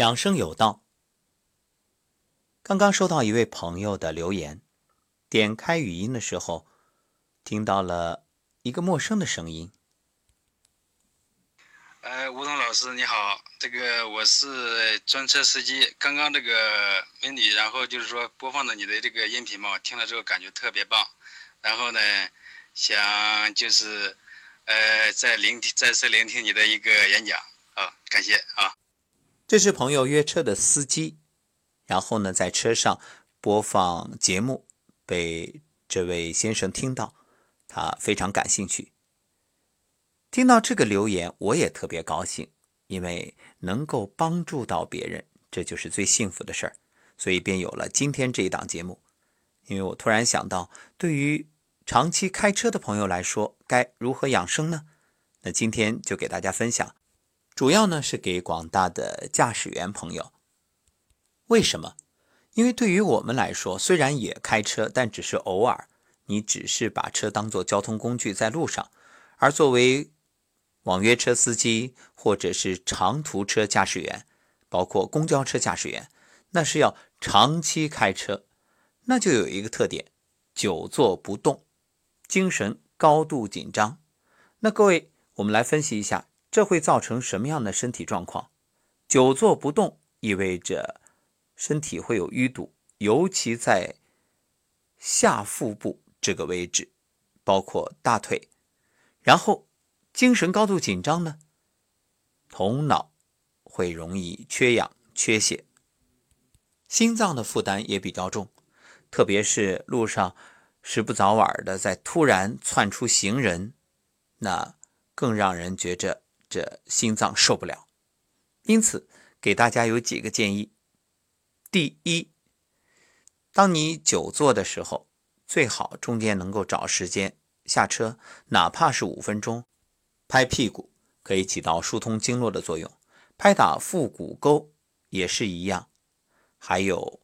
养生有道。刚刚收到一位朋友的留言，点开语音的时候，听到了一个陌生的声音。呃，吴桐老师你好，这个我是专车司机。刚刚这个美女，然后就是说播放的你的这个音频嘛，听了之后感觉特别棒。然后呢，想就是呃再聆听再次聆听你的一个演讲啊，感谢啊。这是朋友约车的司机，然后呢，在车上播放节目，被这位先生听到，他非常感兴趣。听到这个留言，我也特别高兴，因为能够帮助到别人，这就是最幸福的事儿，所以便有了今天这一档节目。因为我突然想到，对于长期开车的朋友来说，该如何养生呢？那今天就给大家分享。主要呢是给广大的驾驶员朋友。为什么？因为对于我们来说，虽然也开车，但只是偶尔，你只是把车当做交通工具在路上。而作为网约车司机或者是长途车驾驶员，包括公交车驾驶员，那是要长期开车，那就有一个特点：久坐不动，精神高度紧张。那各位，我们来分析一下。这会造成什么样的身体状况？久坐不动意味着身体会有淤堵，尤其在下腹部这个位置，包括大腿。然后精神高度紧张呢，头脑会容易缺氧、缺血，心脏的负担也比较重，特别是路上时不早晚的在突然窜出行人，那更让人觉着。这心脏受不了，因此给大家有几个建议。第一，当你久坐的时候，最好中间能够找时间下车，哪怕是五分钟，拍屁股可以起到疏通经络的作用，拍打腹股沟也是一样。还有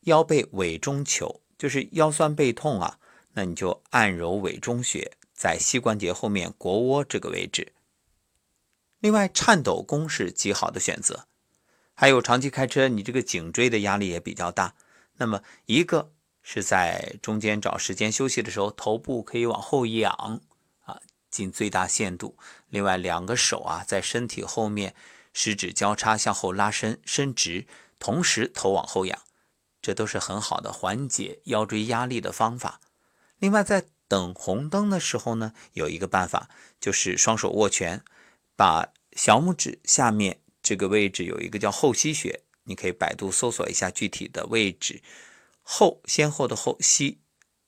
腰背委中求，就是腰酸背痛啊，那你就按揉委中穴，在膝关节后面腘窝这个位置。另外，颤抖功是极好的选择。还有长期开车，你这个颈椎的压力也比较大。那么，一个是在中间找时间休息的时候，头部可以往后仰啊，尽最大限度。另外，两个手啊在身体后面，十指交叉向后拉伸伸直，同时头往后仰，这都是很好的缓解腰椎压力的方法。另外，在等红灯的时候呢，有一个办法，就是双手握拳，把小拇指下面这个位置有一个叫后溪穴，你可以百度搜索一下具体的位置。后先后的后溪，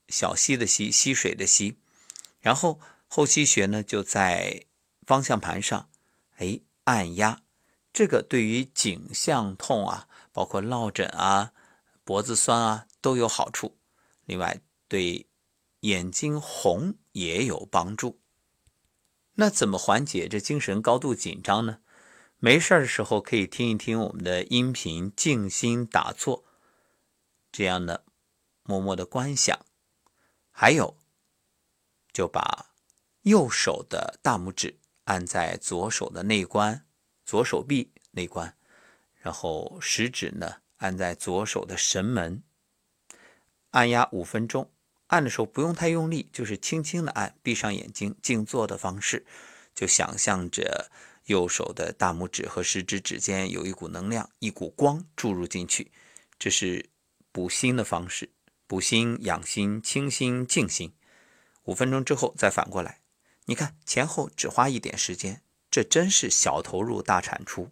小溪的溪，溪水的溪。然后后溪穴呢就在方向盘上，哎，按压。这个对于颈项痛啊，包括落枕啊、脖子酸啊都有好处。另外对眼睛红也有帮助。那怎么缓解这精神高度紧张呢？没事的时候可以听一听我们的音频，静心打坐，这样呢，默默的观想。还有，就把右手的大拇指按在左手的内关，左手臂内关，然后食指呢按在左手的神门，按压五分钟。按的时候不用太用力，就是轻轻的按，闭上眼睛静坐的方式，就想象着右手的大拇指和食指指尖有一股能量、一股光注入进去，这是补心的方式，补心养心、清心静心。五分钟之后再反过来，你看前后只花一点时间，这真是小投入大产出。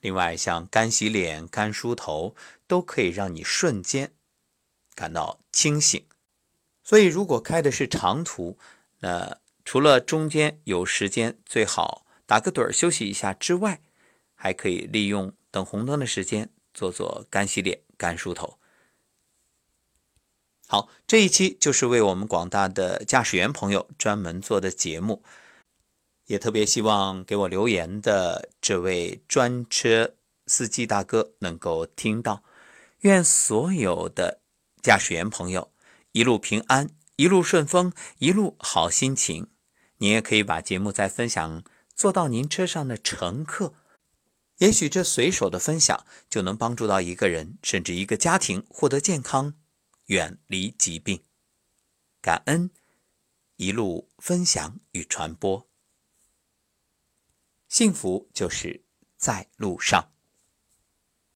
另外，像干洗脸、干梳头，都可以让你瞬间。感到清醒，所以如果开的是长途，那除了中间有时间最好打个盹儿休息一下之外，还可以利用等红灯的时间做做干洗脸、干梳头。好，这一期就是为我们广大的驾驶员朋友专门做的节目，也特别希望给我留言的这位专车司机大哥能够听到，愿所有的。驾驶员朋友，一路平安，一路顺风，一路好心情。您也可以把节目再分享，坐到您车上的乘客，也许这随手的分享就能帮助到一个人，甚至一个家庭获得健康，远离疾病。感恩一路分享与传播，幸福就是在路上。